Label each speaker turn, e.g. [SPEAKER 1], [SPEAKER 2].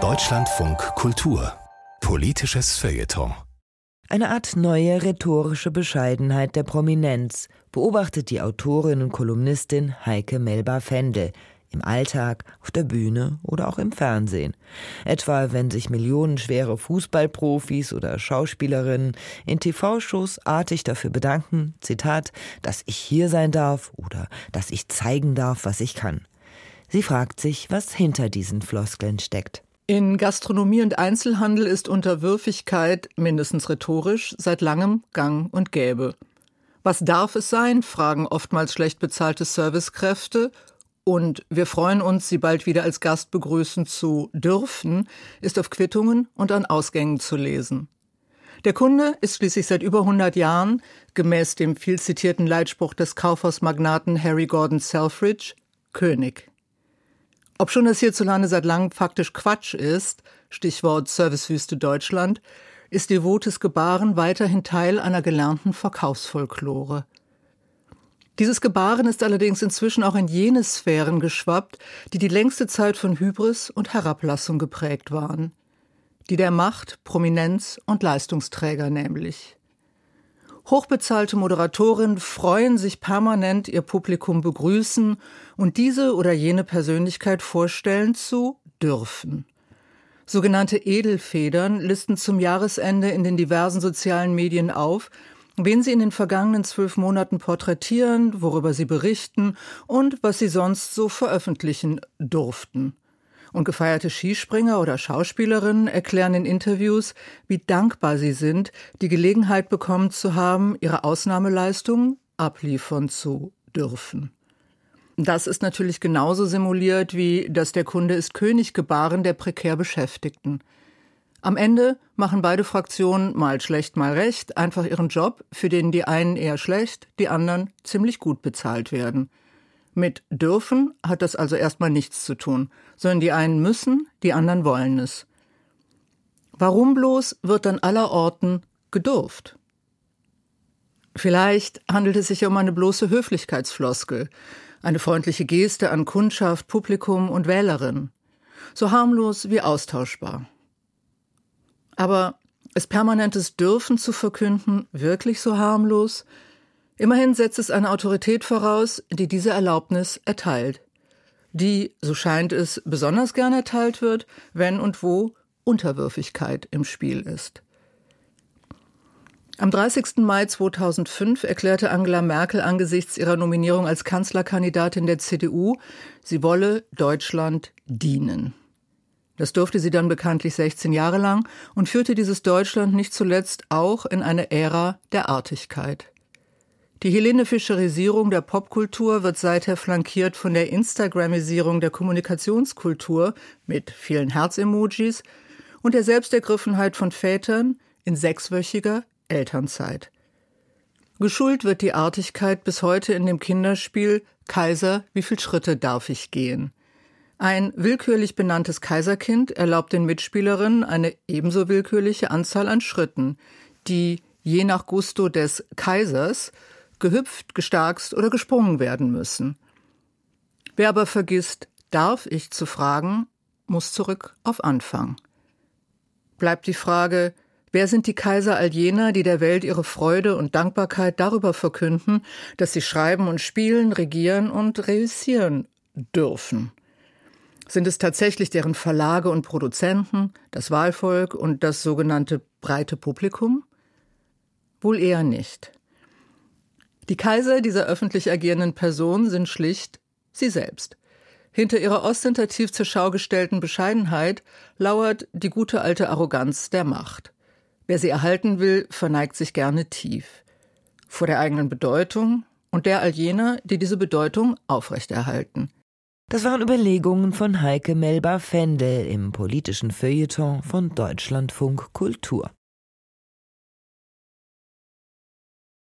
[SPEAKER 1] Deutschlandfunk Kultur Politisches Feuilleton
[SPEAKER 2] eine Art neue rhetorische Bescheidenheit der Prominenz beobachtet die Autorin und Kolumnistin Heike Melba-Fendel im Alltag, auf der Bühne oder auch im Fernsehen. Etwa wenn sich millionenschwere Fußballprofis oder Schauspielerinnen in TV-Shows artig dafür bedanken, Zitat, dass ich hier sein darf oder dass ich zeigen darf, was ich kann. Sie fragt sich, was hinter diesen Floskeln steckt.
[SPEAKER 3] In Gastronomie und Einzelhandel ist Unterwürfigkeit, mindestens rhetorisch, seit langem gang und gäbe. Was darf es sein, fragen oftmals schlecht bezahlte Servicekräfte und wir freuen uns, Sie bald wieder als Gast begrüßen zu dürfen, ist auf Quittungen und an Ausgängen zu lesen. Der Kunde ist schließlich seit über 100 Jahren, gemäß dem viel zitierten Leitspruch des Kaufhausmagnaten Harry Gordon Selfridge, König. Ob schon das hierzulande seit langem faktisch Quatsch ist, Stichwort Servicewüste Deutschland, ist devotes Gebaren weiterhin Teil einer gelernten Verkaufsfolklore. Dieses Gebaren ist allerdings inzwischen auch in jene Sphären geschwappt, die die längste Zeit von Hybris und Herablassung geprägt waren. Die der Macht, Prominenz und Leistungsträger nämlich. Hochbezahlte Moderatorinnen freuen sich permanent, ihr Publikum begrüßen und diese oder jene Persönlichkeit vorstellen zu dürfen. Sogenannte Edelfedern listen zum Jahresende in den diversen sozialen Medien auf, wen Sie in den vergangenen zwölf Monaten porträtieren, worüber Sie berichten und was Sie sonst so veröffentlichen durften. Und gefeierte Skispringer oder Schauspielerinnen erklären in Interviews, wie dankbar sie sind, die Gelegenheit bekommen zu haben, ihre Ausnahmeleistungen abliefern zu dürfen. Das ist natürlich genauso simuliert wie das der Kunde ist König gebaren der prekär Beschäftigten. Am Ende machen beide Fraktionen mal schlecht, mal recht einfach ihren Job, für den die einen eher schlecht, die anderen ziemlich gut bezahlt werden. Mit dürfen hat das also erstmal nichts zu tun, sondern die einen müssen, die anderen wollen es. Warum bloß wird dann allerorten gedurft? Vielleicht handelt es sich um eine bloße Höflichkeitsfloskel, eine freundliche Geste an Kundschaft, Publikum und Wählerin, so harmlos wie austauschbar. Aber ist permanentes Dürfen zu verkünden wirklich so harmlos? Immerhin setzt es eine Autorität voraus, die diese Erlaubnis erteilt. Die, so scheint es, besonders gern erteilt wird, wenn und wo Unterwürfigkeit im Spiel ist. Am 30. Mai 2005 erklärte Angela Merkel angesichts ihrer Nominierung als Kanzlerkandidatin der CDU, sie wolle Deutschland dienen. Das durfte sie dann bekanntlich 16 Jahre lang und führte dieses Deutschland nicht zuletzt auch in eine Ära der Artigkeit. Die Hellenefischerisierung der Popkultur wird seither flankiert von der Instagramisierung der Kommunikationskultur mit vielen Herzemojis und der Selbstergriffenheit von Vätern in sechswöchiger Elternzeit. Geschult wird die Artigkeit bis heute in dem Kinderspiel Kaiser, wie viel Schritte darf ich gehen? Ein willkürlich benanntes Kaiserkind erlaubt den Mitspielerinnen eine ebenso willkürliche Anzahl an Schritten, die je nach Gusto des Kaisers gehüpft, gestarkst oder gesprungen werden müssen. Wer aber vergisst, darf ich zu fragen, muss zurück auf Anfang. Bleibt die Frage, wer sind die Kaiser all jener, die der Welt ihre Freude und Dankbarkeit darüber verkünden, dass sie schreiben und spielen, regieren und reüssieren dürfen? Sind es tatsächlich deren Verlage und Produzenten, das Wahlvolk und das sogenannte breite Publikum? Wohl eher nicht. Die Kaiser dieser öffentlich agierenden Person sind schlicht sie selbst. Hinter ihrer ostentativ zur Schau gestellten Bescheidenheit lauert die gute alte Arroganz der Macht. Wer sie erhalten will, verneigt sich gerne tief. Vor der eigenen Bedeutung und der all jener, die diese Bedeutung aufrechterhalten.
[SPEAKER 2] Das waren Überlegungen von Heike Melba-Fendel im politischen Feuilleton von Deutschlandfunk Kultur.